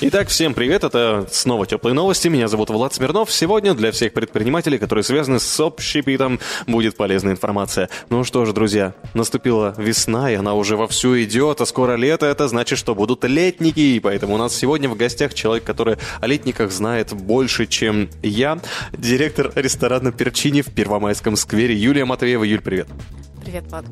Итак, всем привет, это снова теплые новости, меня зовут Влад Смирнов. Сегодня для всех предпринимателей, которые связаны с общепитом, будет полезная информация. Ну что ж, друзья, наступила весна, и она уже вовсю идет, а скоро лето, это значит, что будут летники, и поэтому у нас сегодня в гостях человек, который о летниках знает больше, чем я, директор ресторана Перчини в Первомайском сквере Юлия Матвеева. Юль, привет. Привет, Влад.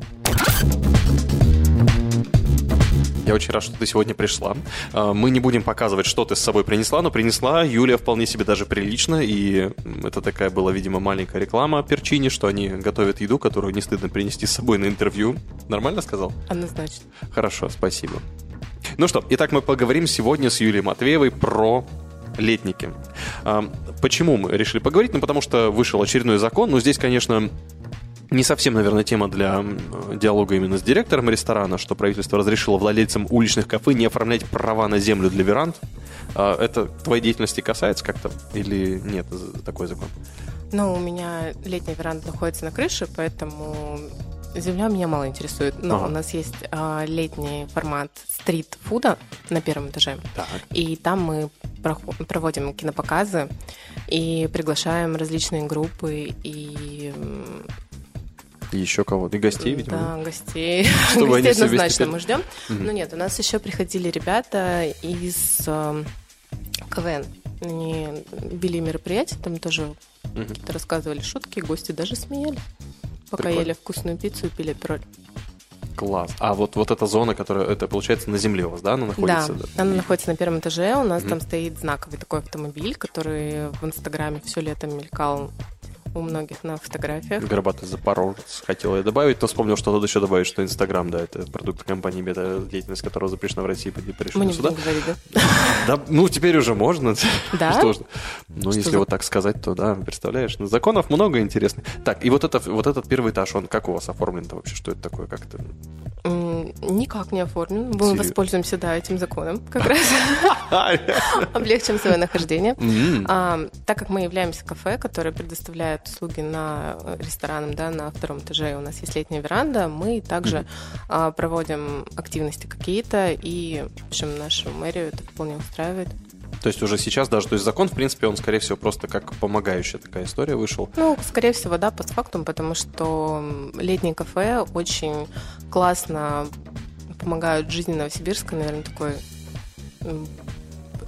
Я очень рад, что ты сегодня пришла. А, Мы не будем показывать, что ты с собой принесла, но принесла Юлия вполне себе даже прилично, и это такая была, видимо, маленькая реклама Перчини, что они готовят еду, которую не стыдно принести с собой на интервью. Нормально сказал? Однозначно. Хорошо, спасибо. Ну что, итак, мы поговорим сегодня с Юлией Матвеевой про летники. А, Почему мы решили поговорить? Ну, потому что вышел очередной закон, но здесь, конечно, не совсем, наверное, тема для диалога именно с директором ресторана, что правительство разрешило владельцам уличных кафе не оформлять права на землю для веранд. А, Это твоей деятельности касается как-то или нет такой закон? Ну, у меня летняя веранда находится на крыше, поэтому земля меня мало интересует. Но Ага. у нас есть а, летний формат стрит-фуда на первом этаже. Так. И там мы проводим кинопоказы и приглашаем различные группы и И еще кого-то? И гостей, видимо? да, гостей. Чтобы гостей однозначно мы ждем. Мгм. Ну нет, у нас еще приходили ребята из э, КВН. Они вели мероприятие, там тоже Мгм. какие-то рассказывали шутки, гости даже смеялись. Пока Прикольно. ели вкусную пиццу и пили пироль. Класс. А вот, вот эта зона, которая, это получается на земле у вас, да, она находится? да, она находится на первом этаже. У нас Мгм. там стоит знаковый такой автомобиль, который в Инстаграме все лето мелькал у многих на фотографиях. Горбатый Запорожец. Хотел я добавить, но вспомнил, что надо еще добавить, что Инстаграм, да, это продукт компании Бета, деятельность которого запрещена в России, Мы пришли сюда. говорить, да? Да, ну, теперь уже можно. Да? Что Ну, Что если за- вот так сказать, то да, представляешь. Ну, законов много интересных. Так, и вот, это, вот этот первый этаж, он как у вас оформлен-то вообще? Что это такое? Как это? Никак не оформлен. Мы Серьезно? воспользуемся, да, этим законом как раз. Облегчим свое нахождение. А, так как мы являемся кафе, которое предоставляет услуги на э, ресторанам, да, на втором этаже у нас есть летняя веранда, мы также а, проводим активности какие-то, и, в общем, нашу мэрию это вполне устраивает. То есть уже сейчас даже, то есть закон, в принципе, он, скорее всего, просто как помогающая такая история вышел. Ну, скорее всего, да, постфактум, потому что летние кафе очень классно помогают жизни Новосибирска, наверное, такой,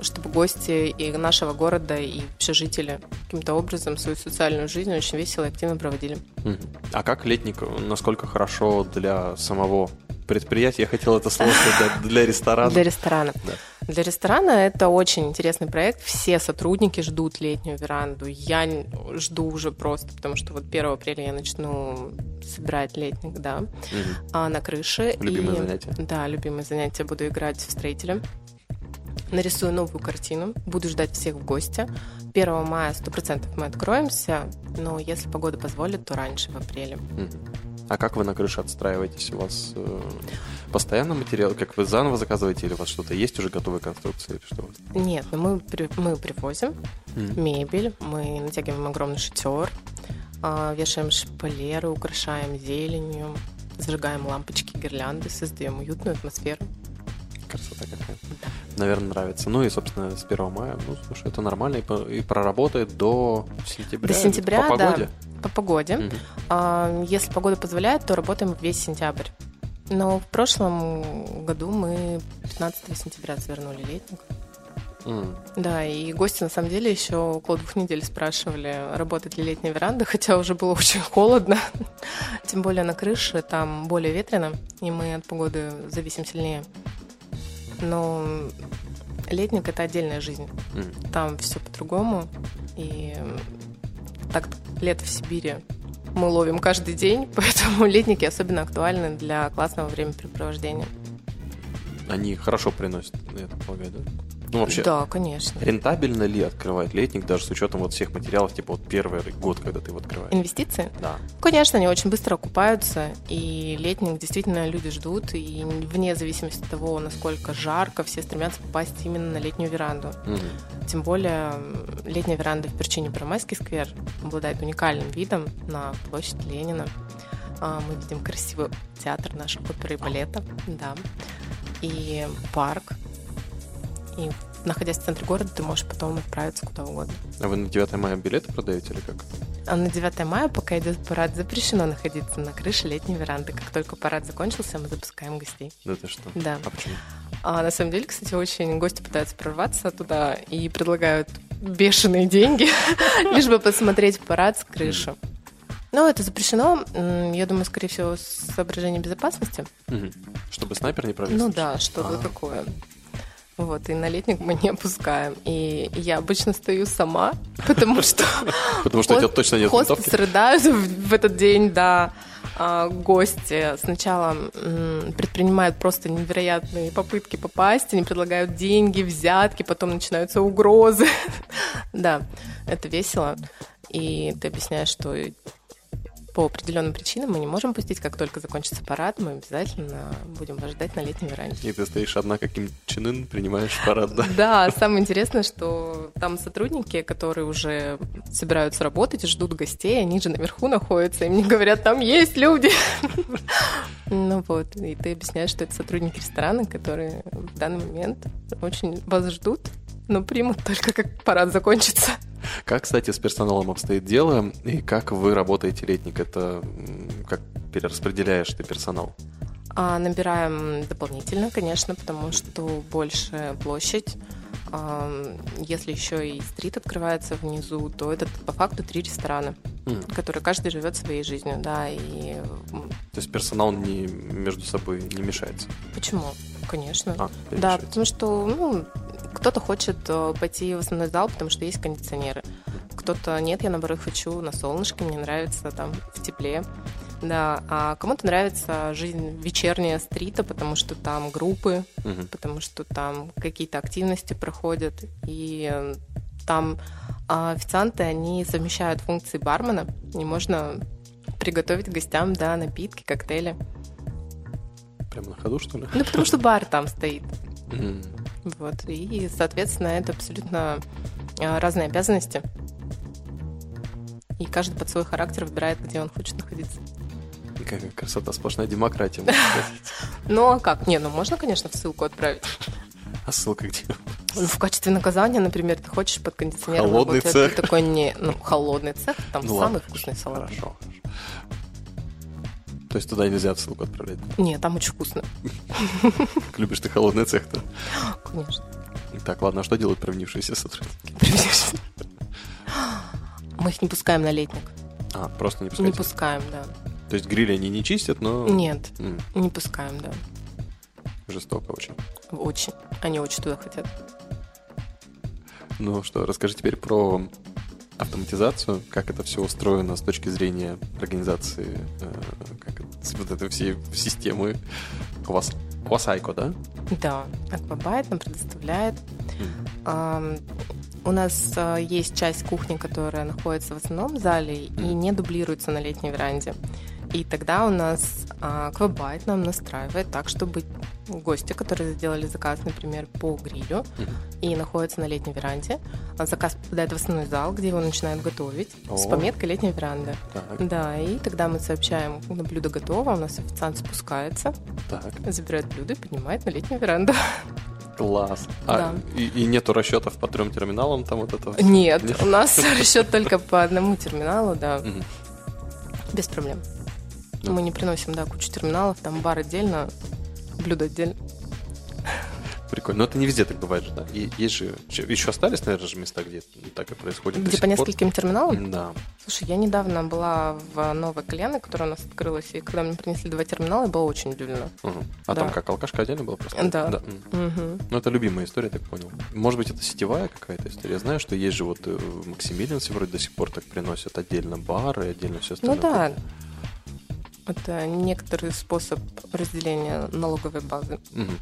чтобы гости и нашего города, и вообще жители каким-то образом свою социальную жизнь очень весело и активно проводили. А как летник, насколько хорошо для самого предприятия? Я хотел это слово сказать, для, ресторана. Для ресторана. Да. Для ресторана это очень интересный проект. Все сотрудники ждут летнюю веранду. Я жду уже просто, потому что вот 1 апреля я начну собирать летник, да, Мгм. а, на крыше. Любимое И- занятие. Да, любимое занятие. Буду играть в строителя. Нарисую новую картину. Буду ждать всех в гости. 1 мая 100% мы откроемся, но если погода позволит, то раньше, в апреле. А как вы на крыше отстраиваетесь? У вас э, постоянно материал? Как вы заново заказываете? Или у вас что-то есть уже готовые конструкции? Или что? Нет, но мы, при- мы привозим Мгм. мебель, мы натягиваем огромный шатер, а, вешаем шпалеры, украшаем зеленью, зажигаем лампочки, гирлянды, создаем уютную атмосферу. Красота какая. Наверное, нравится. Ну и, собственно, с 1 мая, ну, слушай, это нормально и, по- и проработает до сентября. До сентября, По да. погоде. По погоде. Мгм. А, Если погода позволяет, то работаем весь сентябрь. Но в прошлом году мы 15 сентября свернули летник. М. Да, и гости на самом деле еще около двух недель спрашивали, работает ли летняя веранда, хотя уже было очень холодно. Тем более на крыше там более ветрено, и мы от погоды зависим сильнее. Но летник это отдельная жизнь. М. Там все по-другому. И так лето в Сибири мы ловим каждый день, поэтому летники особенно актуальны для классного времяпрепровождения. они хорошо приносят, я так полагаю, да? Ну, вообще, Да, конечно. рентабельно ли открывать летник, даже с учетом вот всех материалов, типа вот первый год, когда ты его открываешь? Инвестиции? Да. Конечно, они очень быстро окупаются, и летник действительно люди ждут, и вне зависимости от того, насколько жарко, все стремятся попасть именно на летнюю веранду. Мгм. Тем более летняя веранда в Перчине Первомайский сквер обладает уникальным видом на площадь Ленина. А, Мы видим красивый театр нашей оперы и балета, да, и парк. И находясь в центре города, ты можешь потом отправиться куда угодно. А вы на 9 мая билеты продаете или как? А на 9 мая, пока идет парад, запрещено находиться на крыше летней веранды. Как только парад закончился, мы запускаем гостей. Да ты что? Да. А почему? А на самом деле, кстати, очень гости пытаются прорваться туда и предлагают бешеные деньги, лишь бы посмотреть парад с крыши. Но это запрещено, я думаю, скорее всего, с соображением безопасности. Чтобы снайпер не провис? Ну да, что-то А. такое. Вот, и на летник мы не опускаем. И я обычно стою сама, потому что Потому что у тебя точно нет винтовки. рыдают в, этот день, да. А, гости сначала предпринимают просто невероятные попытки попасть, они предлагают деньги, взятки, потом начинаются угрозы. Да, это весело. И ты объясняешь, что по определенным причинам мы не можем пустить, как только закончится парад, мы обязательно будем вас ждать на летней веранде. И ты стоишь одна, каким чинын, принимаешь парад, да? Да, самое интересное, что там сотрудники, которые уже собираются работать ждут гостей, они же наверху находятся, и мне говорят, там есть люди. Ну вот, и ты объясняешь, что это сотрудники ресторана, которые в данный момент очень вас ждут, но примут только как парад закончится. Как, кстати, с персоналом обстоит дело, и как вы работаете летник? Это как перераспределяешь ты персонал? А набираем дополнительно, конечно, потому что больше площадь. Если еще и стрит открывается внизу, то это по факту три ресторана, М, которые каждый живет своей жизнью, да, и То есть персонал не, между собой не мешается? почему? Конечно. А, Да, мешается. потому что ну, кто-то хочет э, пойти в основной зал, потому что есть кондиционеры. Кто-то нет, я наоборот хочу на солнышке, мне нравится там в тепле. Да, а кому-то нравится жизнь вечерняя стрита, потому что там группы, Мгм. потому что там какие-то активности проходят, и там а, официанты, они совмещают функции бармена, и можно приготовить гостям, да, напитки, коктейли. Прямо на ходу, что ли? Ну, потому что бар там стоит. Вот. И, соответственно, это абсолютно а, разные обязанности. И каждый под свой характер выбирает, где он хочет находиться. Какая красота, сплошная демократия. Ну а как? Не, ну можно, конечно, в ссылку отправить. А ссылка где? Ну, в качестве наказания, например, ты хочешь под кондиционером Холодный работать, цех. ты такой не, ну холодный цех, там Ну самый ладно, вкусный салат. Хорошо, хорошо. То есть туда нельзя ссылку отправлять? Не, там очень вкусно, любишь ты холодный цех-то? конечно. Так, ладно, а что делают провинившиеся сотрудники? Мы их не пускаем на летник. А, просто не Не пускайте. пускаем, да. То есть гриль они не чистят, но... Нет, М, не пускаем, да. жестоко очень. Очень. Они очень туда хотят. Ну что, расскажи теперь про автоматизацию, как это все устроено с точки зрения организации, э, как вот этой всей системы. У вас, у вас Айко, да? Да, Аквабайт нам предоставляет. Ам, У нас а, есть часть кухни, которая находится в основном зале и не дублируется на летней веранде. И тогда у нас а, Аквабайт нам настраивает так, чтобы гости, которые сделали заказ, например, по грилю и находятся на летней веранде, а заказ попадает в основной зал, где его начинают готовить с О. пометкой «Летняя веранда». Так, Да, и тогда мы сообщаем, когда блюдо готово, у нас официант спускается, так, забирает блюдо и поднимает на летнюю веранду. класс. А, Да. и, и нету расчетов по трем терминалам там вот этого? Нет, у нас расчет только по одному терминалу, да, без проблем. Ну. Мы не приносим, да, кучу терминалов, там бар отдельно, блюдо отдельно. Прикольно. Но это не везде так бывает же, да? И есть же... Еще остались, наверное, же места, где так и происходит Где по пор? нескольким терминалам? Да. Слушай, я недавно была в Новой Кальяне, которая у нас открылась, и когда мне принесли два терминала, я была очень удивлена. Мгм. А Да. там как, алкашка отдельно была просто? Да. М. Мгм. Ну, это любимая история, я так понял. Может быть, это сетевая какая-то история. Я знаю, что есть же вот э, в Максимилиансе вроде до сих пор так приносят отдельно бары и отдельно все Ну остальное. да, это некоторый способ разделения налоговой базы. Мгм.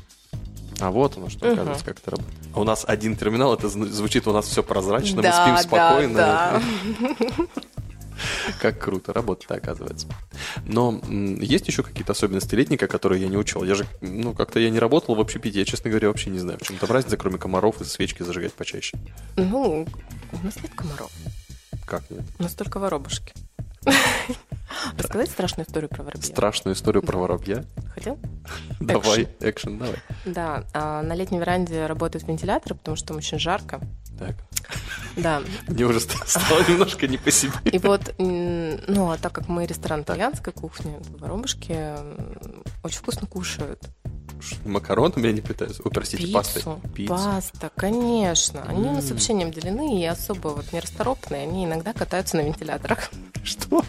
А вот оно что, оказывается, как это работает. А у нас один терминал, это звучит у нас все прозрачно, Да, мы спим да, спокойно. да. Как круто, работа оказывается. Но есть еще какие-то особенности летника, которые я не учел? Я же, ну, как-то я не работал в общепите, я, честно говоря, вообще не знаю, в чем там разница, кроме комаров и свечки зажигать почаще. Ну, у нас нет комаров. Как нет? У нас только воробушки. Рассказать страшную историю про воробья? Страшную историю про воробья? Хотел? Давай, экшен, давай. Да, а, на летней веранде работает вентилятор, потому что там очень жарко. Так, Да, мне уже ст- стало немножко не по себе. и вот, ну, а так как мы ресторан итальянской кухни, воробушки очень вкусно кушают. Макаронами они питаются? О, простите, пастой. Пиццу, Пиццу. паста, конечно. Они у нас вообще не обделены и особо вот нерасторопные. Они иногда катаются на вентиляторах. Что?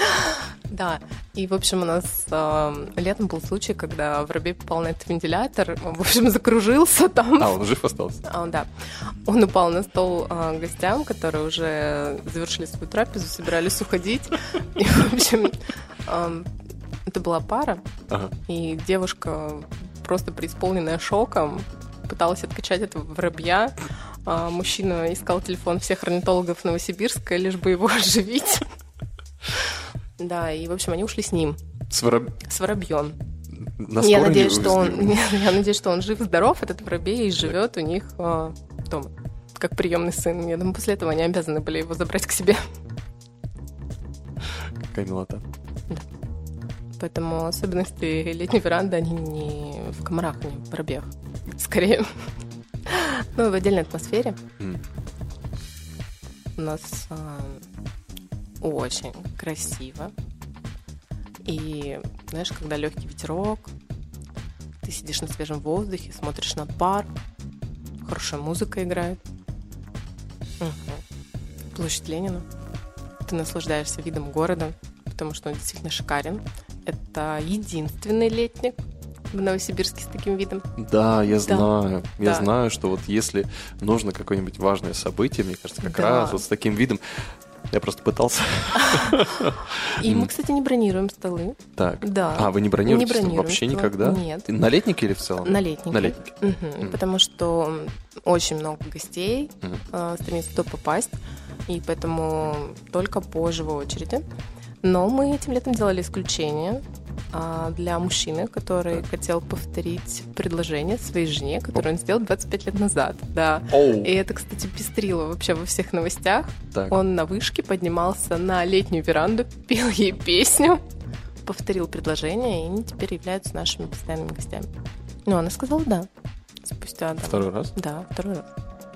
Да, и, в общем, у нас э, летом был случай, когда воробей попал на этот вентилятор, в общем, закружился там. А, он жив остался? А, да. Он упал на стол а, гостям, которые уже завершили свою трапезу, собирались уходить. И, в общем, ам, это была пара, Ага. и девушка, просто преисполненная шоком, пыталась откачать этого воробья. А мужчина искал телефон всех орнитологов Новосибирска, лишь бы его оживить. Да, и, в общем, они ушли с ним, С вороб- с воробьем. Я надеюсь, что он, я надеюсь, что он жив, здоров, этот воробей, и живет у них а, дома, как приемный сын. Я думаю, после этого они обязаны были его забрать к себе. Какая милота. Поэтому особенности летней веранды, они не в комарах, не в воробьях. Скорее. Ну, в отдельной атмосфере М. у нас а, очень красиво. И, знаешь, когда легкий ветерок, ты сидишь на свежем воздухе, смотришь на парк, хорошая музыка играет. Мгм. Площадь Ленина. Ты наслаждаешься видом города, потому что он действительно шикарен. Это единственный летник в Новосибирске с таким видом. Да, я Да. знаю. Я Да. знаю, что вот если нужно какое-нибудь важное событие, мне кажется, как Да. раз вот с таким видом. Я просто пытался. И мы, кстати, не бронируем столы. Так. Да. А, вы не бронируете Не бронируем вообще стол. никогда? Нет. На летнике или в целом? На летнике. На летнике. Мгм. Мгм. Потому что очень много гостей Мгм. э, стремится туда попасть, и поэтому только по живой очереди. Но мы этим летом делали исключение для мужчины, который хотел повторить предложение своей жене, которое он сделал 25 лет назад. Да. Оу. И это, кстати, пестрило вообще во всех новостях. Так. Он на вышке поднимался на летнюю веранду, пел ей песню, повторил предложение, и они теперь являются нашими постоянными гостями. Ну, она сказала да. Спустя там, Второй раз? Да, второй раз.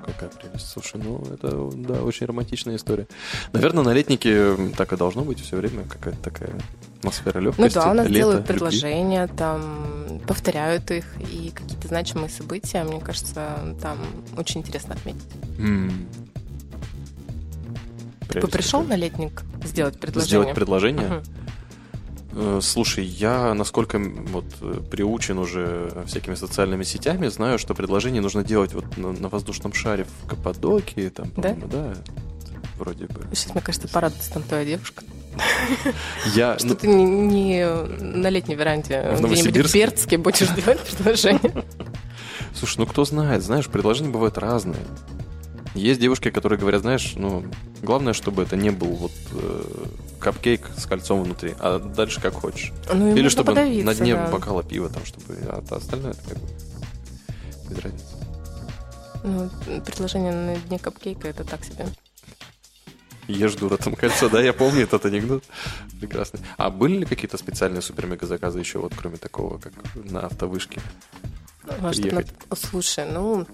Какая прелесть. Слушай, ну это, да, очень романтичная история. Наверное, на летнике так и должно быть все время какая-то такая атмосфера Ну легкости. да, у нас лета, делают любви. предложения, там повторяют их, и какие-то значимые события, мне кажется, там очень интересно отметить. М. Ты Прелесть пришел на летник сделать предложение? Сделать предложение? Мгм. Э, Слушай, я, насколько вот э, приучен уже всякими социальными сетями, знаю, что предложение нужно делать вот на, на воздушном шаре в Каппадокии, там, Да? да, вроде бы. Сейчас, мне кажется, порадуется там твоя девушка. Я, Что ну, ты не, не на летней веранде где-нибудь в? Бердске будешь делать предложение. слушай, ну кто знает, знаешь, предложения бывают разные. Есть девушки, которые говорят, знаешь, ну, главное, чтобы это не был вот э, капкейк с кольцом внутри, а дальше как хочешь. Ну, Или чтобы на дне да. бокала пива, там, чтобы, а то остальное это как бы без разницы. Ну, предложение на дне капкейка это так себе. Ешь, дура, там кольцо, да, я помню этот анекдот. Прекрасный. А были ли какие-то специальные супер-мега заказы еще, вот кроме такого, как на автовышке? Ну, а на- Слушай, ну,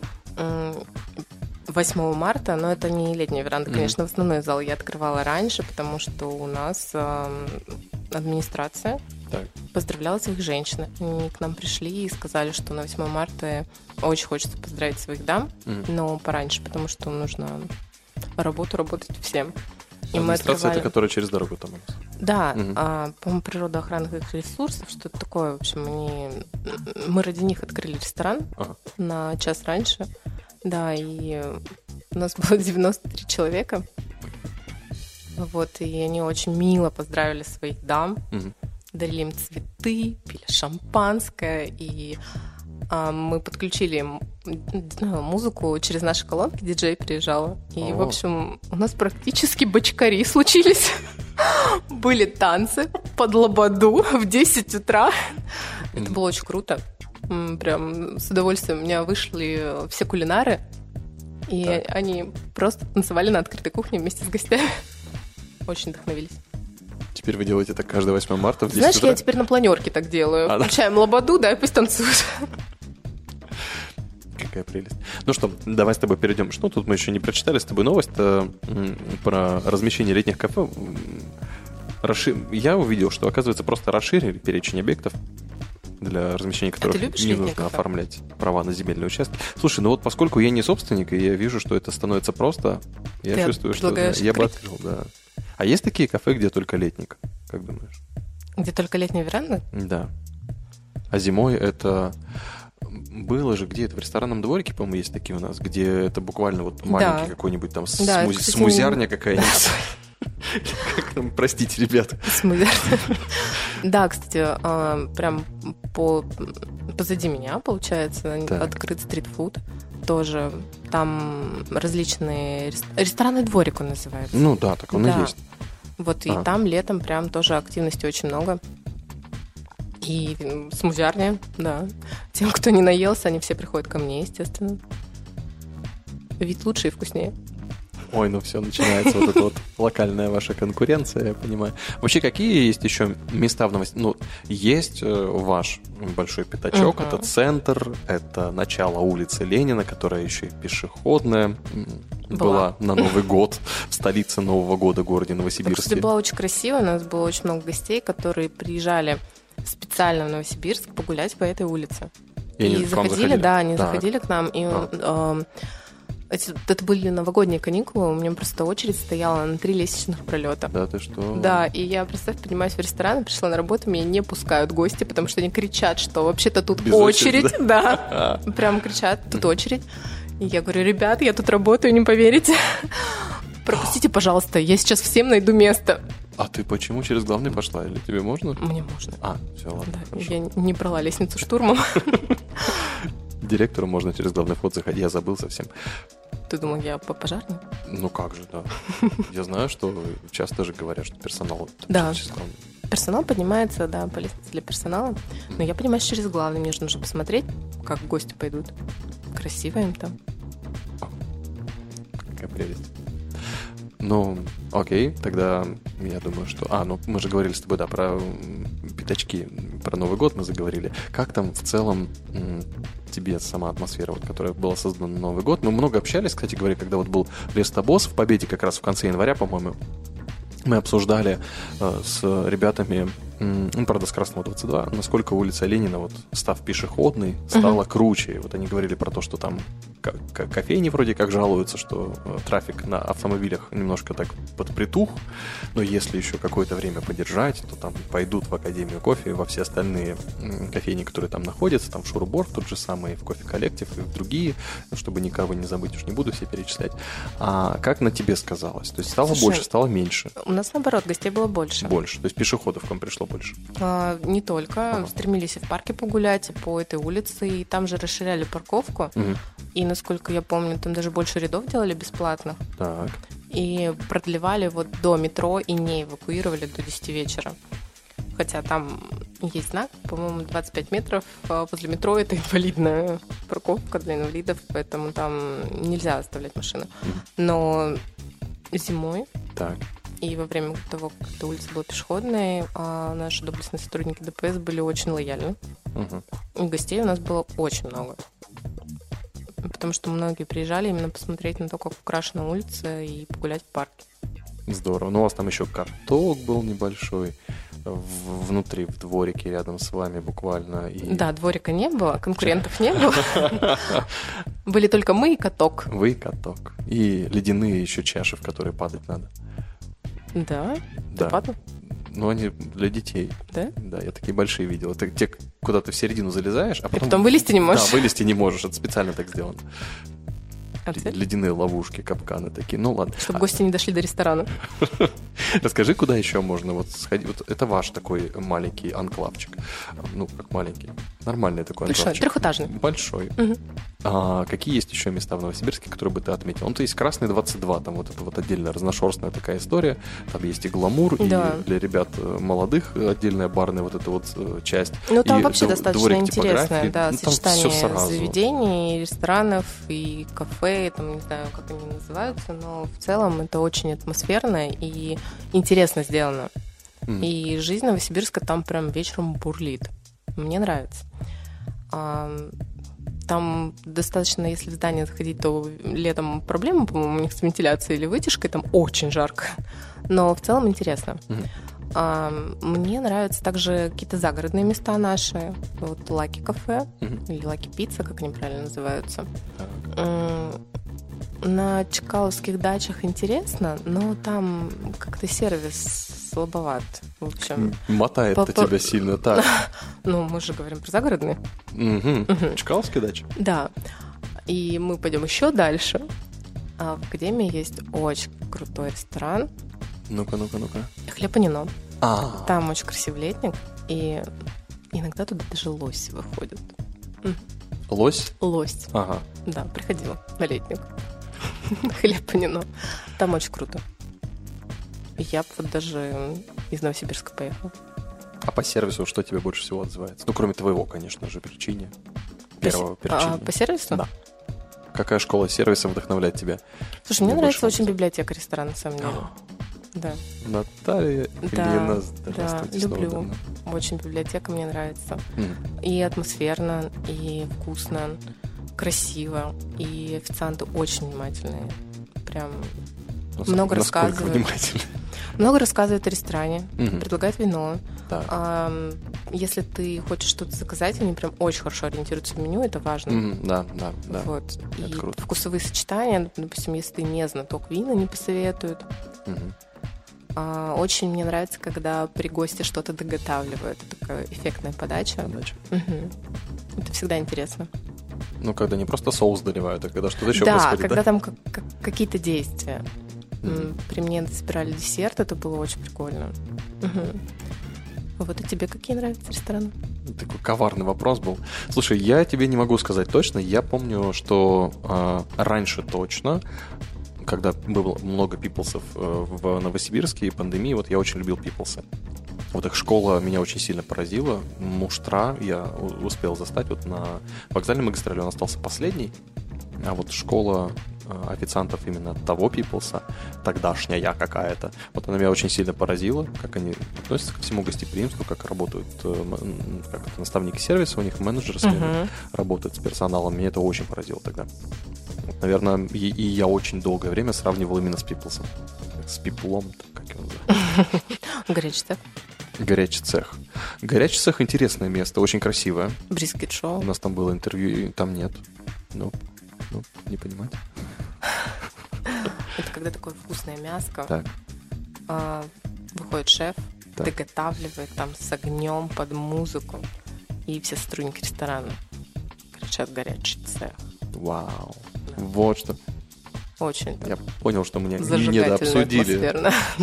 8 марта, но это не летняя веранда, конечно, в основной зал я открывала раньше, потому что у нас эм, администрация Так. поздравляла своих женщин. Они к нам пришли и сказали, что на 8 марта очень хочется поздравить своих дам, Мгм. но пораньше, потому что нужно работу работать всем. И мы Администрация, открывали... это которая через дорогу там у нас. Да, Мгм. а, по-моему, природоохранных ресурсов, что-то такое. В общем, они... мы ради них открыли ресторан Ага. на час раньше. Да, и у нас было 93 человека. Вот, и они очень мило поздравили своих дам, Мгм. дарили им цветы, пили шампанское, и а, мы подключили музыку через наши колонки, диджей приезжал. И, О. в общем, у нас практически бочкари случились. Были танцы под лободу в 10 утра. Это было очень круто. Прям с удовольствием. У меня вышли все кулинары, и Так. они просто танцевали на открытой кухне вместе с гостями. Очень вдохновились. Теперь вы делаете это каждое 8 марта в 10 Знаешь, утра? я теперь на планерке так делаю. А, да? Включаем лободу, да, и пусть танцуют. Какая прелесть. Ну что, давай с тобой перейдем. Что тут мы еще не прочитали с тобой новость э, про размещение летних кафе. М, расши- Я увидел, что, оказывается, просто расширили перечень объектов для размещения которых любишь не нужно кафе? оформлять права на земельные участки. Слушай, ну вот поскольку я не собственник, и я вижу, что это становится просто, я Ты чувствую, что да, я бы открыл, да. А есть такие кафе, где только летник, как думаешь? Где только летняя веранда? Да. А зимой это было же где-то в ресторанном дворике, по-моему, есть такие у нас, где это буквально вот маленький Да. какой-нибудь там Да, это, кстати, смузярня какая-нибудь. Как там, простите. Смузер. Да, кстати, а, прям по позади меня, получается, открыт стритфуд. Тоже там различные рес- ресторанный дворик он называется. Ну да, так он и есть. Вот и А. там летом прям тоже активности очень много. И смузярня, да. Тем, кто не наелся, они все приходят ко мне, естественно. Вид лучше и вкуснее. Ой, ну все, начинается вот эта вот локальная ваша конкуренция, я понимаю. Вообще, какие есть еще места в новости? Ну, есть э, ваш большой пятачок, это центр, это начало улицы Ленина, которая еще и пешеходная была, Была. на Новый год в столице Нового года, городе Новосибирске. кстати, было очень красиво. У нас было очень много гостей, которые приезжали специально в Новосибирск погулять по этой улице. И и вам заходили, да, они Так. заходили к нам, и А. эм, эти- это были новогодние каникулы, у меня просто очередь стояла на три лестничных пролета. Да, ты что? Да, и я, представь, поднимаюсь в ресторан, пришла на работу, меня не пускают гости, потому что они кричат, что вообще-то тут Без очереди, очередь, да, прям кричат, тут очередь. И я говорю, ребят, я тут работаю, не поверите. Пропустите, пожалуйста, я сейчас всем найду место. А ты почему через главный пошла? Или тебе можно? Мне можно. А, все, ладно. Да, хорошо. я не брала лестницу штурмом. Директору можно через главный вход заходить. Я забыл совсем. Ты думал, я по пожарной? Ну как же, да. Я знаю, что часто же говорят, что персонал Да. Персонал поднимается, да, по лестнице для персонала. Но я поднимаюсь через главный, мне же нужно посмотреть, как гости пойдут. Красиво им там. Какая прелесть. Ну, окей, тогда я думаю, что... А, ну мы же говорили с тобой, да, про пятачки, про Новый год мы заговорили. Как там в целом тебе сама атмосфера, вот, которая была создана на Новый год? Мы много общались, кстати говоря, когда вот был Лестобосс в Победе как раз в конце января, по-моему, мы обсуждали э, с ребятами, м, ну, правда, с Красного 22, насколько улица Ленина, вот, став пешеходной, стала круче. И вот они говорили про то, что там кофейни вроде как жалуются, что э, трафик на автомобилях немножко так подпритух, но если еще какое-то время подержать, то там пойдут в Академию кофе и во все остальные кофейни, которые там находятся, там в Шурубор, тот же самый, в Кофе Коллектив и в другие, ну, чтобы никого не забыть, уж не буду все перечислять. А как на тебе сказалось? То есть стало Слушай, больше, стало меньше? У нас, наоборот, гостей было больше. Больше. То есть пешеходов к вам пришло больше. А, не только. Ага. Стремились и в парке погулять, и по этой улице. И там же расширяли парковку. Мгм. И, насколько я помню, там даже больше рядов делали бесплатных. Так. И продлевали вот до метро и не эвакуировали до 10 вечера. Хотя там есть знак, по-моему, 25 метров а возле метро это инвалидная парковка для инвалидов, поэтому там нельзя оставлять машины. Но зимой Так. И во время того, как эта улица была пешеходной, а наши доблестные сотрудники ДПС были очень лояльны. И гостей у нас было очень много. Потому что многие приезжали именно посмотреть на то, как украшена улица и погулять в парке. Здорово. Ну, у вас там еще карток был небольшой внутри, в дворике рядом с вами буквально. И Да, дворика не было, конкурентов не было. Были только мы и каток. Вы и каток. И ледяные еще чаши, в которые падать надо. Да? Да. Падал? Ну, они для детей. Да? Да, я такие большие видел. Это те, куда ты в середину залезаешь, а И потом... потом вылезти не можешь. Да, вылезти не можешь. Это специально так сделано. Концерт? Ледяные ловушки, капканы такие. Ну ладно. Чтобы гости не дошли до ресторана. Расскажи, куда еще можно вот сходить. Вот это ваш такой маленький анклавчик. Ну, как маленький. Нормальный такой Большой, анклавчик. трехэтажный. Большой. Мгм. А какие есть еще места в Новосибирске, которые бы ты отметил? Ну, то есть Красный 22, там вот это вот отдельная разношерстная такая история. Там есть и гламур, Да. и для ребят э, молодых отдельная барная вот эта вот э, часть. Ну, там И вообще достаточно интересное, да, Ну, сочетание заведений, ресторанов и кафе, там, не знаю, как они называются, но в целом это очень атмосферно и интересно сделано. Мгм. И жизнь Новосибирска там прям вечером бурлит. Мне нравится. Ам, Там достаточно, если в здание заходить, то летом проблемы, по-моему, у них с вентиляцией или вытяжкой, там очень жарко. Но в целом интересно. Мгм. Мне нравятся также какие-то загородные места наши. Вот Лаки кафе или Лаки пицца, как они правильно называются. На Чкаловских дачах интересно, но там как-то сервис слабоват. В общем, Мотает-то По- по- тебя сильно так. ну, мы же говорим про загородные. Мгм. Чкаловская дача? Да. И мы пойдем еще дальше. А в Академии есть очень крутой ресторан Ну-ка, ну-ка, ну-ка. «Хлеб и Нино». А, Там очень красивый летник, и иногда туда даже лось выходит. лось? Лось. Ага. Да, приходила на летник. Хлеб и Нино. Там очень круто. Я вот даже из Новосибирска поехала. А по сервису что тебе больше всего отзывается? Ну, кроме твоего, конечно же, причине. По се- Первого а, по сервису? Да. Какая школа сервиса вдохновляет тебя? Слушай, мне нравится очень библиотека ресторана, на самом деле. Да, Наталья Да, Ильина, да, здравствуйте. снова люблю. давно. очень библиотека мне нравится. М. И атмосферно, и вкусно, красиво, и официанты очень внимательные. Прям Нас- Много насколько рассказывают. много рассказывают о ресторане, Мгм. предлагают вино. Ам, если ты хочешь что-то заказать, они прям очень хорошо ориентируются в меню, это важно. Мгм, Да, да, да. Вот. Это И круто. вкусовые сочетания, допустим, если ты не знаток вина, не посоветуют. Мгм. А, очень мне нравится, когда при госте что-то доготавливают. Это такая эффектная подача. Удачи. Мгм. Это всегда интересно. Ну, когда не просто соус доливают, а когда что-то еще да, происходит, когда да? там как- как- какие-то действия. М, При мне собирали десерт, это было очень прикольно. Мгм. Вот и тебе какие нравятся рестораны? Такой коварный вопрос был. Слушай, я тебе не могу сказать точно. Я помню, что а, раньше точно, когда было много пиплсов э, в Новосибирске и пандемии, вот я очень любил пиплсы. Вот их школа меня очень сильно поразила. Муштра я успел застать вот на вокзальной магистрали, он остался последний. А вот школа э, официантов именно того пиплса, тогдашняя какая-то, вот она меня очень сильно поразила, как они относятся ко всему гостеприимству, как работают э, как это, наставники сервиса, у них менеджеры Мгм. работают с персоналом. Меня это очень поразило тогда. Вот, наверное, и, и я очень долгое время сравнивал именно с пиплсом. С пиплом, как его называют. Горячий цех, Горячий цех. Горячий цех интересное место, очень красивое. брискет У нас там было интервью, и там нет. Ну, ну, не понимать. Это когда такое вкусное мяско. Так, а, выходит шеф, Так. доготавливает там с огнем под музыку. И все сотрудники ресторана кричат горячий цех. вау. Вот что. Очень Я понял, что мне не недообсудили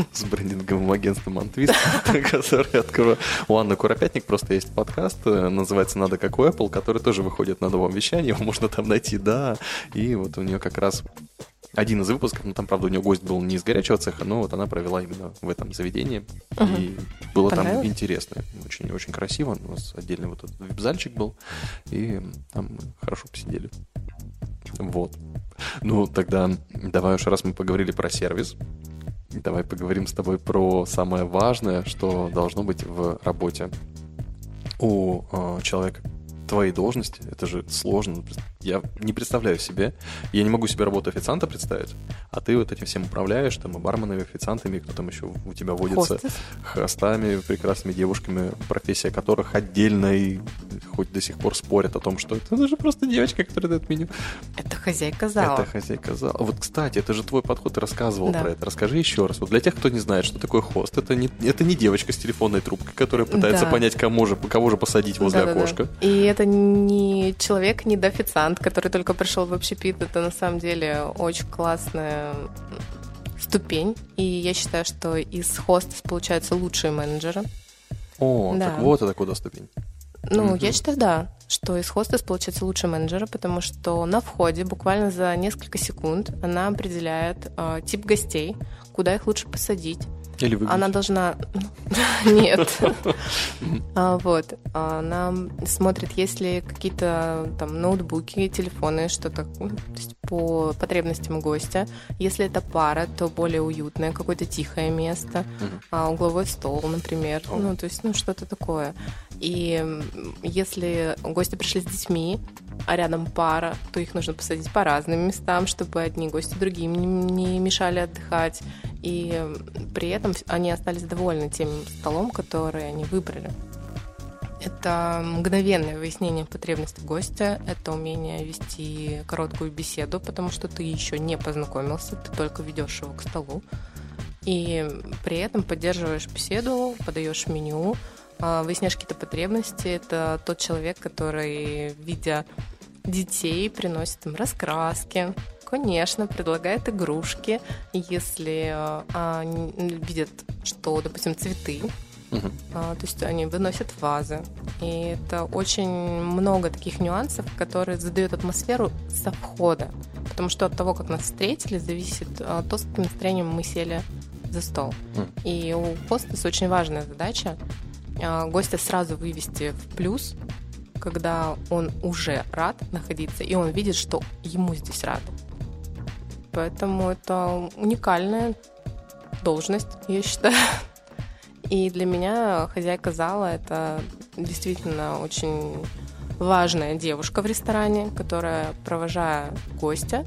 с брендинговым агентством Антвист, который открою. У Анны Куропятник просто есть подкаст, э, называется «Надо как у Apple», который тоже выходит на новом вещании, его можно там найти, да. И вот у нее как раз один из выпусков, ну там, правда, у нее гость был не из горячего цеха, но вот она провела именно в этом заведении. И было там интересно, очень, очень красиво. У нас отдельный вот этот вип-зальчик был, и там мы хорошо посидели. Вот. Ну, тогда давай уж раз мы поговорили про сервис, давай поговорим с тобой про самое важное, что должно быть в работе у э, человека твоей должности. Это же сложно. Я не представляю себе. Я не могу себе работу официанта представить. А ты вот этим всем управляешь, там и барменами, и официантами, кто там еще у тебя водится Хостес. хостами, прекрасными девушками, профессия которых отдельно и хоть до сих пор спорят о том, что это, это же просто девочка, которая дает меню. Это хозяйка зала. Это хозяйка зала. Вот, кстати, это же твой подход, ты рассказывал Да. про это. Расскажи еще раз. Вот для тех, кто не знает, что такое хост, это не, это не девочка с телефонной трубкой, которая пытается Да. понять, кому же, кого же посадить возле Да-да-да. окошка. И это не человек, не до официант, официант, который только пришел в общепит, это на самом деле очень классная ступень. И я считаю, что из хостес получаются лучшие менеджеры. О, Да. так вот это куда ступень. Ну, я считаю, да, что из хостес получается лучше менеджера, потому что на входе буквально за несколько секунд она определяет э, тип гостей, куда их лучше посадить. Или вы Она должна... Нет. А, Вот. Она смотрит, есть ли какие-то там ноутбуки, телефоны, что-то ну, по потребностям гостя. Если это пара, то более уютное, какое-то тихое место, а, угловой стол, например. Ну, то есть, ну, что-то такое. И если гости пришли с детьми, а рядом пара, то их нужно посадить по разным местам, чтобы одни гости другим не мешали отдыхать. И при этом они остались довольны тем столом, который они выбрали. Это мгновенное выяснение потребностей гостя, это умение вести короткую беседу, потому что ты еще не познакомился, ты только ведешь его к столу. И при этом поддерживаешь беседу, подаешь меню, а, выясняешь какие-то потребности. Это тот человек, который, видя детей, приносит им раскраски, конечно, предлагает игрушки. Если а, видят, что, допустим, цветы, Мгм. а, то есть они выносят вазы. И это очень много таких нюансов, которые задают атмосферу со входа. Потому что от того, как нас встретили, зависит а, то, с каким настроением мы сели за стол. Мгм. И у хостес очень важная задача а, гостя сразу вывести в плюс, когда он уже рад находиться, и он видит, что ему здесь рады. Поэтому это уникальная должность, я считаю. И для меня хозяйка зала это действительно очень важная девушка в ресторане, которая, провожая гостя,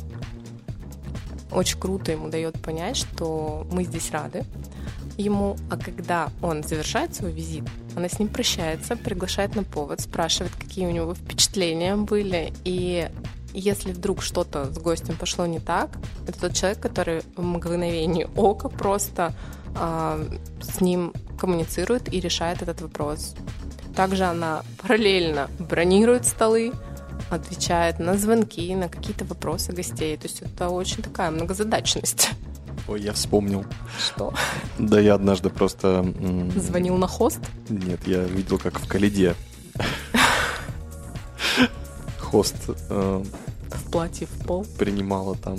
очень круто ему дает понять, что мы здесь рады ему, а когда он завершает свой визит, она с ним прощается, приглашает на повод, спрашивает, какие у него впечатления были, и если вдруг что-то с гостем пошло не так, это тот человек, который в мгновение ока просто а, с ним коммуницирует и решает этот вопрос. Также она параллельно бронирует столы, отвечает на звонки, на какие-то вопросы гостей. То есть это очень такая многозадачность. Ой, я вспомнил. Что? Да я однажды просто... Звонил на хост? Нет, я видел, как в Калиде хост э, В платье в пол. принимала там.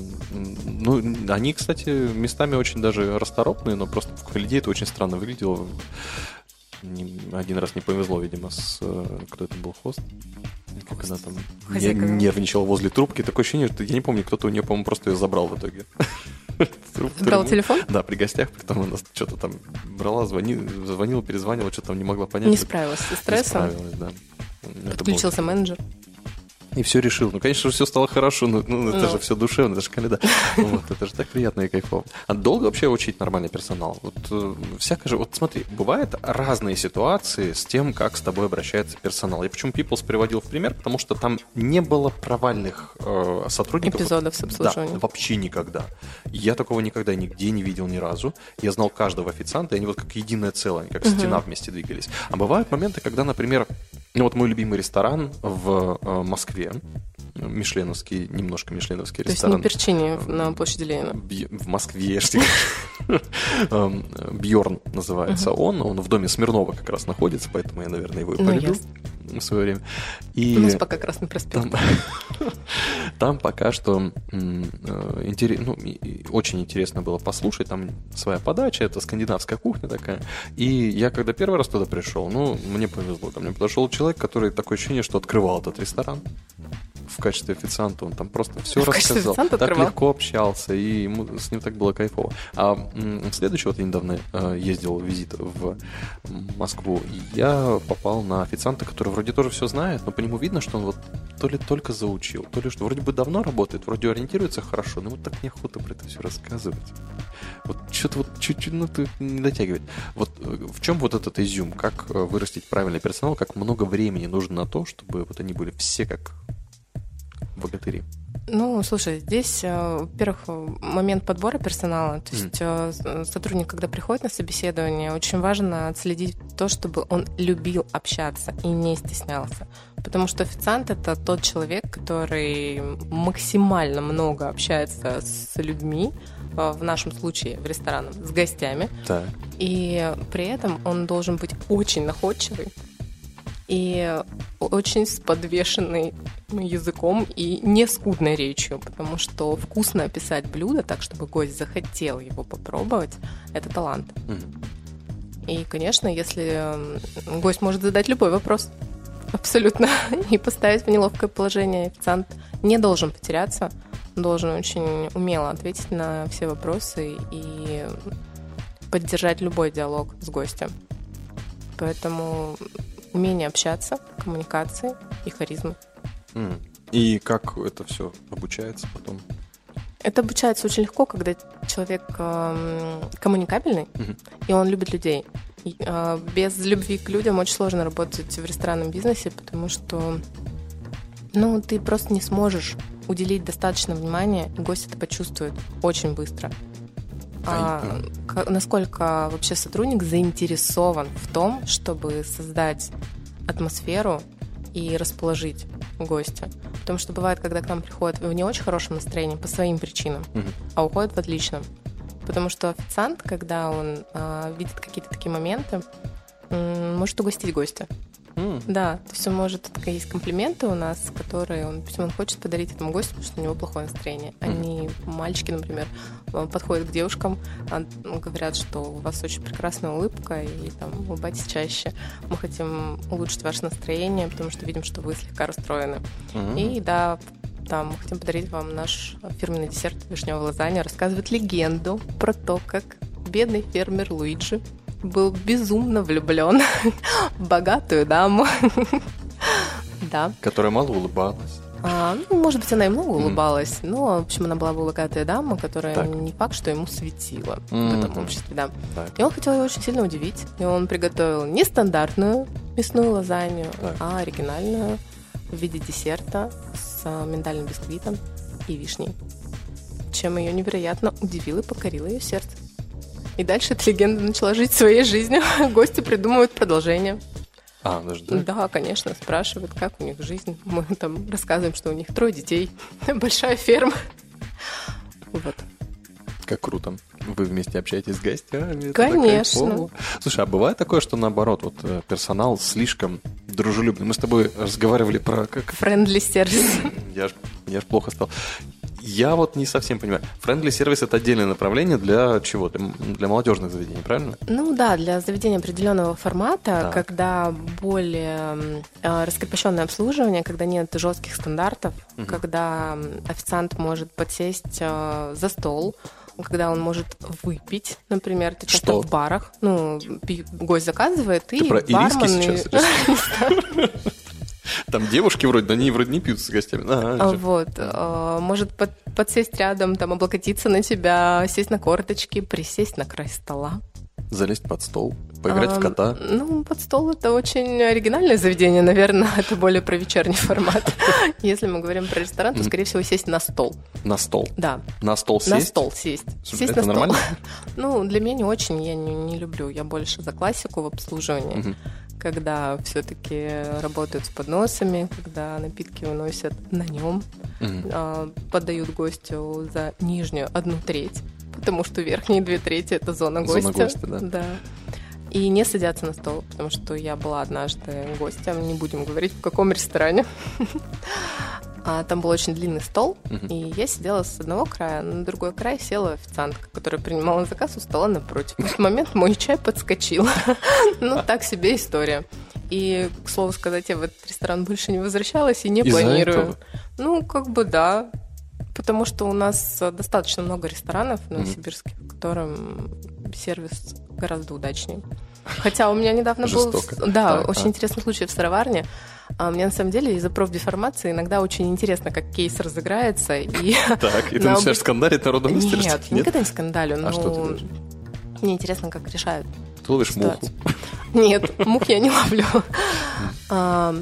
Ну, они, кстати, местами очень даже расторопные, но просто в Калиде это очень странно выглядело. Не- один раз не повезло, видимо, с... э, Кто это был хост? Как она там не- Хозяйка. нервничала возле трубки. Такое ощущение, что я не помню, кто-то у нее, по-моему, просто ее забрал в итоге. Брал телефон? Да, при гостях, потом она что-то там брала, звонила, звонила, перезванивала, что-то там не могла понять. Не справилась со не стрессом. справилась, да. Подключился менеджер. И все решил. Ну, конечно же, все стало хорошо, но ну, это Ну. же все душевно, это же Каледа. Вот, это же так приятно и кайфово. А долго вообще учить нормальный персонал? Вот э, всяко же, вот смотри, бывают разные ситуации с тем, как с тобой обращается персонал. Я почему People's приводил в пример, потому что там не было провальных э, сотрудников. Эпизодов с обслуживанием. Да, вообще никогда. Я такого никогда нигде не видел ни разу. Я знал каждого официанта, и они вот как единое целое, они как стена вместе двигались. А бывают моменты, когда, например, ну вот мой любимый ресторан в э, Москве, wiem. Мишленовский, немножко Мишленовский То есть не ресторан. перчини на площади Ленина. Бь- в Москве, говорю. Бьорн называется он. Он в доме Смирнова как раз находится, поэтому я, наверное, его и Ну, полюбил в свое время. И У нас пока Красный проспект. там, там пока что э, интере- ну, очень интересно было послушать. Там своя подача, это скандинавская кухня такая. И я когда первый раз туда пришел, ну, мне повезло. Ко мне подошел человек, который такое ощущение, что открывал этот ресторан в качестве официанта. Он там просто все В рассказал. Так открывал? легко общался, и ему, с ним так было кайфово. А следующий, вот я недавно э, ездил в визит в Москву, и я попал на официанта, который вроде тоже все знает, но по нему видно, что он вот то ли только заучил, то ли что вроде бы давно работает, вроде ориентируется хорошо, но вот так неохота про это все рассказывать. Вот что-то вот чуть-чуть, ну, ты не дотягивает. Вот э, в чем вот этот изюм? Как э, вырастить правильный персонал? Как много времени нужно на то, чтобы вот они были все как богатыри? Ну, слушай, здесь, э, во-первых, момент подбора персонала. То есть с- сотрудник, когда приходит на собеседование, очень важно отследить то, чтобы он любил общаться и не стеснялся. Потому что официант это тот человек, который максимально много общается с людьми, э, в нашем случае в ресторанах, с гостями. Так. И при этом он должен быть очень находчивый и очень с подвешенной языком и не скудной речью, потому что вкусно описать блюдо так, чтобы гость захотел его попробовать, это талант. Мгм. И, конечно, если гость может задать любой вопрос, абсолютно, и поставить в неловкое положение, официант не должен потеряться, должен очень умело ответить на все вопросы и поддержать любой диалог с гостем. Поэтому умение общаться, коммуникации и харизма. М. И как это все обучается потом? Это обучается очень легко, когда человек эм, коммуникабельный, Мгм. и он любит людей. И, э, без любви к людям очень сложно работать в ресторанном бизнесе, потому что ну, ты просто не сможешь уделить достаточно внимания, и гость это почувствует очень быстро. А, ка- насколько вообще сотрудник заинтересован в том, чтобы создать атмосферу и расположить гостя. Потому что бывает, когда к нам приходят в не очень хорошем настроении по своим причинам, Мгм. а уходят в отличном. Потому что официант, когда он а, видит какие-то такие моменты, может угостить гостя. М. Да, то есть он может, так есть комплименты у нас, которые он, допустим, он хочет подарить этому гостю, потому что у него плохое настроение. Они, мальчики, например, э, подходят к девушкам, а, ну, говорят, что у вас очень прекрасная улыбка, и там улыбайтесь чаще. Мы хотим улучшить ваше настроение, потому что видим, что вы слегка расстроены. М. И да, там мы хотим подарить вам наш фирменный десерт вишневого лазанья. Рассказывает легенду про то, как бедный фермер Луиджи был безумно влюблен в богатую даму. Да. Которая мало улыбалась. А, ну, может быть, она и много улыбалась, но, в общем, она была богатая дама, которая Так. не факт, что ему светила в Мгм. этом обществе, да. Так. И он хотел ее очень сильно удивить, и он приготовил не стандартную мясную лазанью, Так. а оригинальную в виде десерта с а, миндальным бисквитом и вишней. Чем ее невероятно удивил и покорил ее сердце. И дальше эта легенда начала жить своей жизнью. Гости придумывают продолжение. А, даже так? Да, конечно, спрашивают, как у них жизнь. Мы там рассказываем, что у них трое детей, большая ферма. Вот. Как круто. Вы вместе общаетесь с гостями. Конечно. Слушай, а бывает такое, что наоборот, вот э, персонал слишком дружелюбный? Мы с тобой разговаривали про как Френдли сервис. Я ж, я ж плохо стал. Я вот не совсем понимаю. Friendly сервис это отдельное направление для чего? Для, для молодежных заведений, правильно? Ну да, для заведения определенного формата, Так. когда более э, раскрепощенное обслуживание, когда нет жестких стандартов, Мгм. когда официант может подсесть э, за стол, когда он может выпить, например, это часто Что? в барах. Ну, гость заказывает, Ты и про ириски бармен... сейчас? Там девушки вроде, но они вроде не пьют с гостями. Ага, А. Вот, э, может под- подсесть рядом, там, облокотиться на тебя, сесть на корточки, присесть на край стола. Залезть под стол, поиграть в Ам, кота. Ну, под стол это очень оригинальное заведение, наверное, это более про вечерний формат. Если мы говорим про ресторан, то, скорее всего, сесть на стол. На стол. Да, На стол на сесть? стол сесть. Сесть это на стол. нормально? Ну, для меня не очень, я не, не люблю. Я больше за классику в обслуживании. Когда все-таки работают с подносами, когда напитки выносят на нем. Мгм. а, подают гостю за нижнюю одну треть, потому что верхние две трети это зона гостя. Зона гостя, да. И не садятся на стол, потому что я была однажды гостем, не будем говорить, в каком ресторане. А там был очень длинный стол, Мгм. и я сидела с одного края, на другой край села официантка, которая принимала заказ у стола напротив. В этот момент мой чай подскочил. Ну, так себе история. И, к слову сказать, я в этот ресторан больше не возвращалась и не Из-за планирую. этого? Ну, как бы да. Потому что у нас э, достаточно много ресторанов в. Новосибирске, в котором сервис гораздо удачнее. Хотя у меня недавно был... Да, очень а. интересный случай в сыроварне. А мне на самом деле из-за профдеформации иногда очень интересно, как кейс разыграется. И... Так, и ты на начинаешь скандалить на родном месте? Нет, никогда не скандалю, но А что ты делаешь? мне интересно, как решают Ты ловишь муху. Нет, мух я не ловлю. А,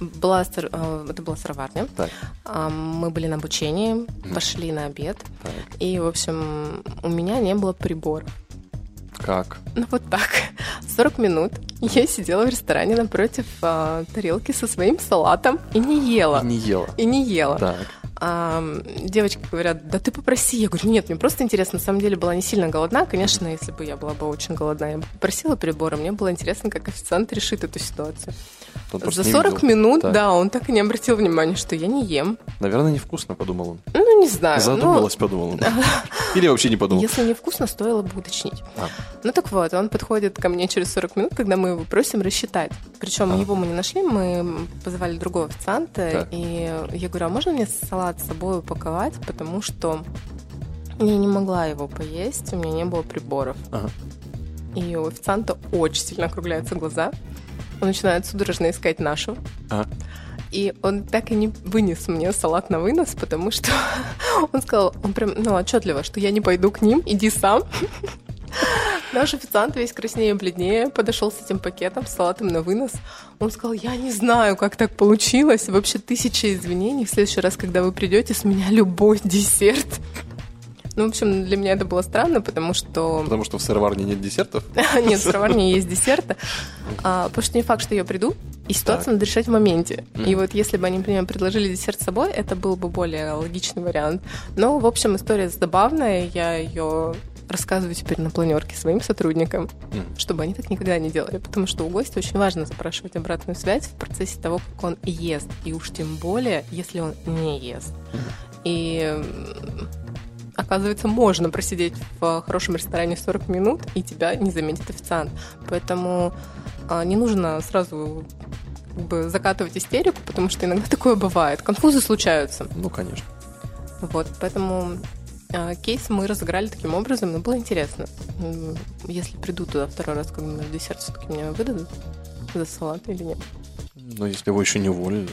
Была, э, это была сыроварня. Так. А, Мы были на обучении, пошли на обед. Так. И, в общем, у меня не было прибора. Как? Ну вот так. 40 минут я сидела в ресторане напротив а, тарелки со своим салатом и не ела. И не ела. И не ела. Так. А, девочки говорят, да ты попроси. Я говорю, нет, мне просто интересно. На самом деле была не сильно голодна. Конечно, если бы я была бы очень голодна, я бы попросила прибора. Мне было интересно, как официант решит эту ситуацию. Он За не 40 видел. минут, Так. да, он так и не обратил внимания, что я не ем. Наверное, невкусно, подумал он. Ну, не знаю. ну, Задумалась, подумал он. Или вообще не подумал. Если невкусно, стоило бы уточнить. А. Ну так вот, он подходит ко мне через 40 минут, когда мы его просим рассчитать. Причем А. его мы не нашли, мы позвали другого официанта, Так. и я говорю, а можно мне салат с собой упаковать, потому что я не могла его поесть, у меня не было приборов. Ага. И у официанта очень сильно округляются глаза. Он начинает судорожно искать нашего. Ага. И он так и не вынес мне салат на вынос, потому что он сказал, он прям, ну, отчетливо, что я не пойду к ним, иди сам. Наш официант весь краснее и бледнее подошел с этим пакетом, с салатом на вынос. Он сказал, я не знаю, как так получилось. Вообще тысяча извинений. В следующий раз, когда вы придете, с меня любой десерт. Ну, в общем, для меня это было странно, потому что... Потому что в сыроварне нет десертов. Нет, в сыроварне есть десерты. А, потому что не факт, что я приду, и ситуацию надо решать в моменте. И вот если бы они, например, предложили десерт с собой, это был бы более логичный вариант. Но, в общем, история забавная. Я ее рассказываю теперь на планерке своим сотрудникам, М. чтобы они так никогда не делали. Потому что у гостя очень важно запрашивать обратную связь в процессе того, как он ест. И уж тем более, если он не ест. И м, оказывается, можно просидеть в хорошем ресторане 40 минут, и тебя не заметит официант. Поэтому а, не нужно сразу как бы закатывать истерику, потому что иногда такое бывает. Конфузы случаются. Ну, конечно. Вот, поэтому а, кейс мы разыграли таким образом, но было интересно. Если приду туда второй раз, когда десерт все-таки мне выдадут за салат или нет. Но если его еще не уволили,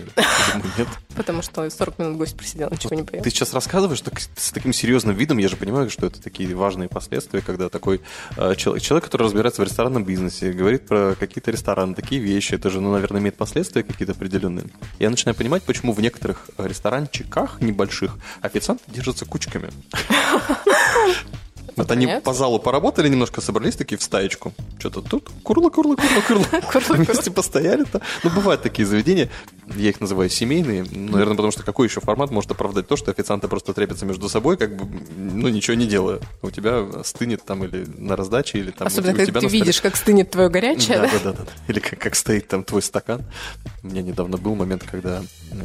думаю, нет. Потому что 40 минут гость просидел, ничего не поел. Ты сейчас рассказываешь так, с таким серьезным видом, я же понимаю, что это такие важные последствия, когда такой э, человек, человек, который разбирается в ресторанном бизнесе, говорит про какие-то рестораны, такие вещи, это же, ну, наверное, имеет последствия какие-то определенные. Я начинаю понимать, почему в некоторых ресторанчиках небольших официанты держатся кучками. Вот они по залу поработали немножко, собрались такие в стаечку. Что-то тут курло, курло, курло. Курло, Вместе постояли-то. Ну, бывают такие заведения, я их называю семейные, наверное, потому что какой еще формат может оправдать то, что официанты просто трепятся между собой, как бы, ну, ничего не делая. У тебя стынет там или на раздаче, или там Особенно, у, у когда тебя ты видишь, как стынет твое горячее, да? Да, да, да, да. Или как, как стоит там твой стакан. У меня недавно был момент, когда э,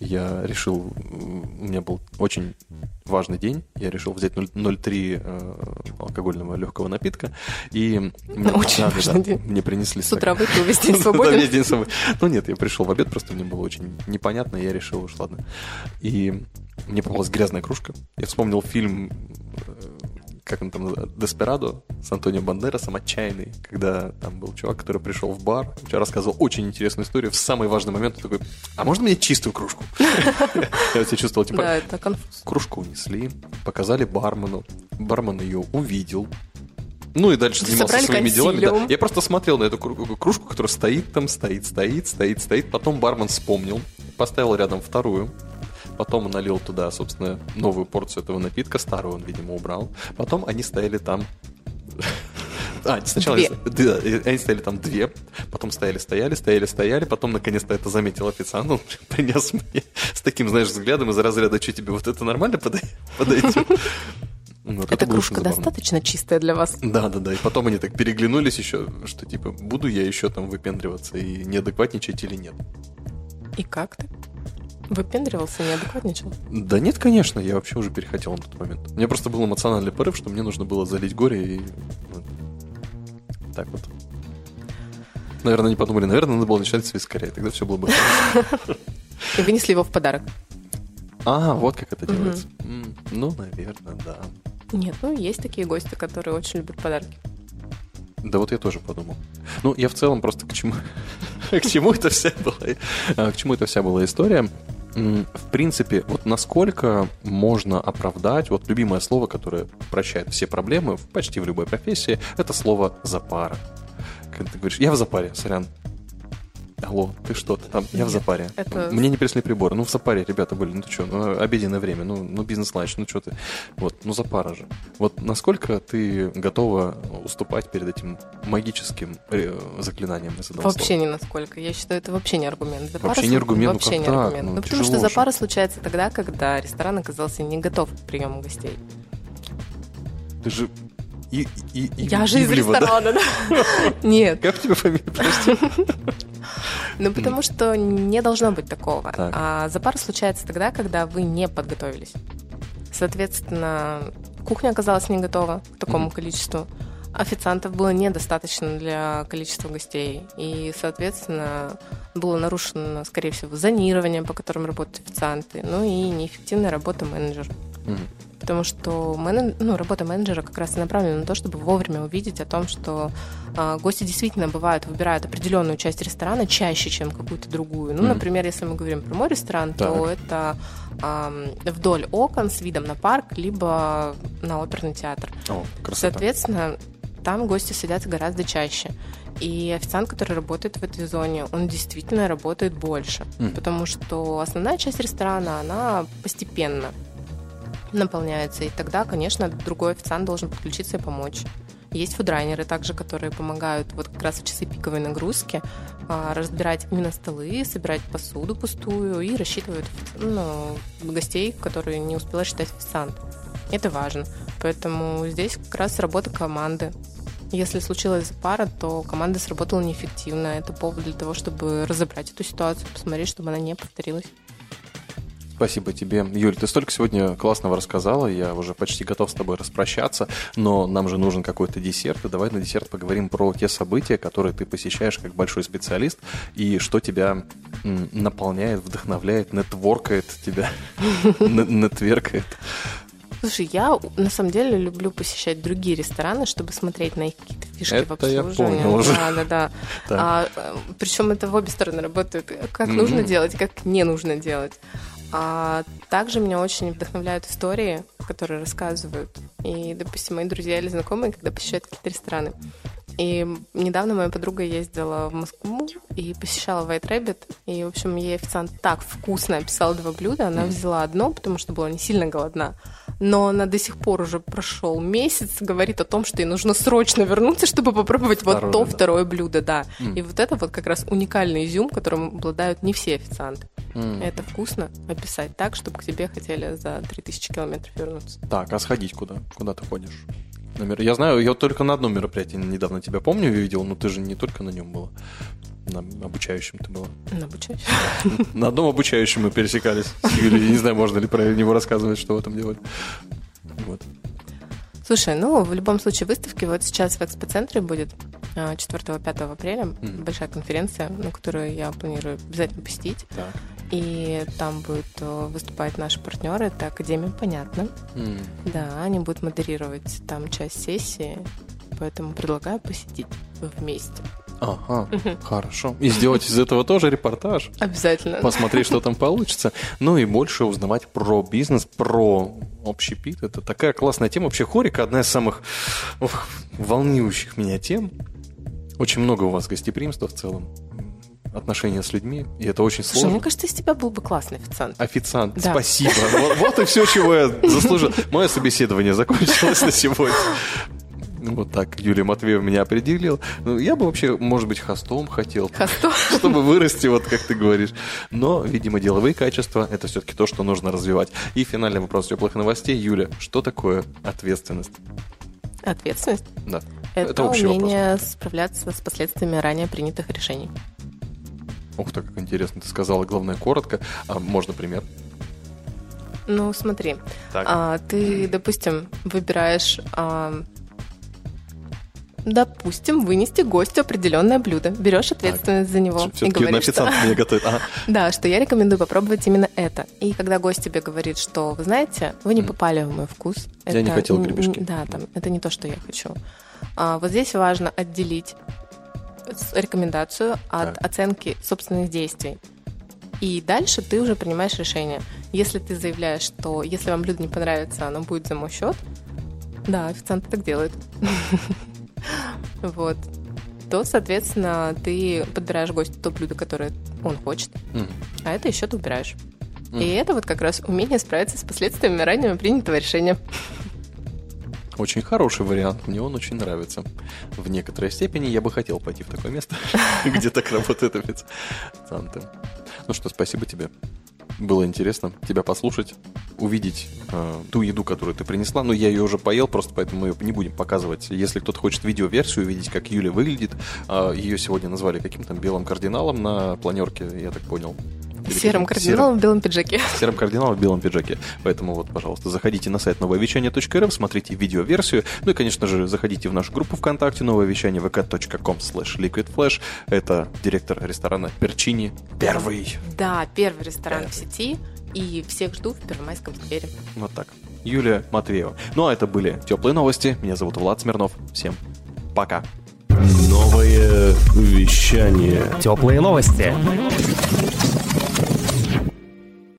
я решил, у меня был очень важный день, я решил взять 0- 0,3 э, алкогольного легкого напитка, и мне, Очень важный день. мне принесли С утра выпил, весь день Да, свободен. весь день свободен. Ну нет, я пришел в обед, просто мне было очень непонятно, и я решил, уж ладно. И мне попалась грязная кружка. Я вспомнил фильм, э, как он там, «Деспирадо» с Антонио Бандерасом, «Отчаянный», когда там был чувак, который пришел в бар, рассказывал очень интересную историю, в самый важный момент он такой, а можно мне чистую кружку? Я себя чувствовал, типа, кружку унесли, показали бармену, бармен ее увидел, ну и дальше занимался Собрали своими делами. да. консилиум. Я просто смотрел на эту кру- кружку, которая стоит там, стоит, стоит, стоит, стоит. Потом бармен вспомнил, поставил рядом вторую. Потом налил туда, собственно, новую порцию этого напитка, старую он, видимо, убрал. Потом они стояли там а, сначала Две. да, и они стояли там две, потом стояли, стояли, стояли, стояли, потом наконец-то это заметил официант, он принес мне с таким, знаешь, взглядом из разряда, что тебе вот это нормально подой- Вот Эта было очень кружка достаточно чистая для вас. Да, да, да. И потом они так переглянулись еще, что типа, буду я еще там выпендриваться и неадекватничать или нет. И как ты? Выпендривался, неадекватничал? Да нет, конечно, я вообще уже перехотел на тот момент. У меня просто был эмоциональный порыв, что мне нужно было залить горе и... вот. Так вот. Наверное, не подумали, наверное, надо было начинать с вискаря, и тогда все было бы. И вынесли его в подарок. А, вот как это делается. Ну, наверное, да. Нет, ну есть такие гости, которые очень любят подарки. Да вот я тоже подумал. Ну, я в целом просто к чему, к чему это вся была, а, к чему это вся была история. В принципе, вот насколько можно оправдать, вот любимое слово, которое прощает все проблемы почти в любой профессии, это слово запара. Когда ты говоришь, я в запаре, сорян. Алло, ты что? Ты там, я в Нет, запаре. это- Мне не принесли приборы. Ну, в запаре, ребята были. Ну, ты что, ну, обеденное время, ну, ну бизнес-ланч, ну, что ты. Вот, ну, запара же. Вот насколько ты готова уступать перед этим магическим э, заклинанием? Вообще слово? ни насколько. Я считаю, это вообще не аргумент. Запара Вообще не аргумент, ну Вообще как не так? аргумент. Ну, Ну, потому что же. запара случается тогда, когда ресторан оказался не готов к приему гостей. Ты же... И, и, и- Я же из ресторана, да? Нет, Как тебе фамилия, прости? ну потому что не должно быть такого. Так. А запара случается тогда, когда вы не подготовились. Соответственно, кухня оказалась не готова к такому Мгм. количеству. Официантов было недостаточно для количества гостей. И, соответственно, было нарушено, скорее всего, зонирование, по которым работают официанты, ну и неэффективная работа менеджера. Мгм. Потому что мене- ну, работа менеджера как раз и направлена на то, чтобы вовремя увидеть о том, что а, гости действительно бывают, выбирают определенную часть ресторана чаще, чем какую-то другую. Ну, Мгм. например, если мы говорим про мой ресторан, то Так. это ам, вдоль окон с видом на парк, либо на оперный театр. О, красота. Соответственно, там гости садятся гораздо чаще. И официант, который работает в этой зоне, он действительно работает больше. Мгм. Потому что основная часть ресторана, она постепенно наполняется. И тогда, конечно, другой официант должен подключиться и помочь. Есть фудрайнеры также, которые помогают вот как раз в часы пиковой нагрузки а, разбирать именно столы, собирать посуду пустую и рассчитывают ну, гостей, которые не успел рассчитать официант. Это важно. Поэтому здесь как раз работа команды. Если случилась пара, то команда сработала неэффективно. Это повод для того, чтобы разобрать эту ситуацию, посмотреть, чтобы она не повторилась. Спасибо тебе. Юль, ты столько сегодня классного рассказала, я уже почти готов с тобой распрощаться, но нам же нужен какой-то десерт, и давай на десерт поговорим про те события, которые ты посещаешь как большой специалист, и что тебя наполняет, вдохновляет, нетворкает тебя, нетверкает. Слушай, я на самом деле люблю посещать другие рестораны, чтобы смотреть на их какие-то фишки в Это я обслуживании. понял уже. Да, да, да. Так. А, э, причем это в обе стороны работает. Как Мгм. нужно делать, как не нужно делать. А также меня очень вдохновляют истории, которые рассказывают. И, допустим, мои друзья или знакомые, когда посещают какие-то рестораны. И недавно моя подруга ездила в Москву и посещала White Rabbit. И, в общем, ей официант так вкусно описал два блюда. Она взяла одно, потому что была не сильно голодна. Но она до сих пор уже прошел месяц, говорит о том, что ей нужно срочно вернуться, чтобы попробовать вот Второе, то да. второе блюдо, да. М. И вот это вот как раз уникальный изюм, которым обладают не все официанты. М. Это вкусно описать так, чтобы к тебе хотели за 3000 километров вернуться. Так, а сходить куда? Куда ты ходишь? На мер- Я знаю, я только на одном мероприятии недавно тебя помню и видел, но ты же не только на нем была. На обучающем ты была. Ну, обучаюсь. На одном обучающем мы пересекались с Юлей. Не знаю, можно ли про него рассказывать, что в этом делать. Вот. Слушай, ну, в любом случае выставки вот сейчас в экспоцентре будет 4-5 апреля Мгм. большая конференция, на которую я планирую обязательно посетить. Так. И там будут э, выступать наши партнеры, это Академия Понятно. М. Да, они будут модерировать там часть сессии, поэтому предлагаю посетить вместе. Ага, хорошо. И сделать из этого тоже репортаж. Обязательно. Посмотреть, что там получится. Ну и больше узнавать про бизнес, про общепит. Это такая классная тема. Вообще хорика одна из самых ох, волнующих меня тем. Очень много у вас гостеприимства в целом. Отношения с людьми. И это очень Слушай, сложно. мне кажется, из тебя был бы классный официант. Официант, Да. спасибо. Вот, вот и все, чего я заслужил. Мое собеседование закончилось на сегодня. Ну, Вот так Юлия Матвеева меня определил. Ну, я бы вообще, может быть, хостом хотел, Хостом? чтобы вырасти, вот как ты говоришь. Но, видимо, деловые качества – это все-таки то, что нужно развивать. И финальный вопрос теплых новостей. Юля, что такое ответственность? Ответственность Да. – это, вопрос. умение справляться с последствиями ранее принятых решений. Ух ты, как интересно ты сказала. Главное, коротко. А можно пример? Ну, смотри, Так. а, ты, допустим, выбираешь, а, допустим, вынести гостю определенное блюдо, берешь ответственность за него и Все-таки на говоришь, что, официант меня готовит. А, да, что я рекомендую попробовать именно это. И когда гость тебе говорит, что, вы знаете, вы не попали в мой вкус. Я не это хотел н- гребешки. Да, там, это не то, что я хочу. А, вот здесь важно отделить рекомендацию от Так. оценки собственных действий. И дальше ты уже принимаешь решение. Если ты заявляешь, что если вам блюдо не понравится, оно будет за мой счет, да, официанты так делают. Вот. то, соответственно, ты подбираешь гостю то блюдо, которое он хочет, а это еще ты убираешь. И это вот как раз умение справиться с последствиями ранее принятого решения. Очень хороший вариант, мне он очень нравится. В некоторой степени я бы хотел пойти в такое место, где так работают официанты. Ну что, спасибо тебе. Было интересно тебя послушать, увидеть э, ту еду, которую ты принесла. Ну, я ее уже поел, просто поэтому мы ее не будем показывать. Если кто-то хочет видеоверсию увидеть, как Юля выглядит, э, ее сегодня назвали каким-то белым кардиналом на планерке, я так понял. Серым кардиналом в белом пиджаке. Серым кардиналом в белом пиджаке. Поэтому вот, пожалуйста, заходите на сайт нововещание.рф, смотрите видеоверсию. Ну и, конечно же, заходите в нашу группу ВКонтакте новое вещание vk.com slash liquidflash. Это директор ресторана Перчини первый. Да, первый ресторан Первый. в сети. И всех жду в Первомайском сквере. Вот так. Юлия Матвеева. Ну а это были теплые новости. Меня зовут Влад Смирнов. Всем пока. Новое вещание. Теплые новости.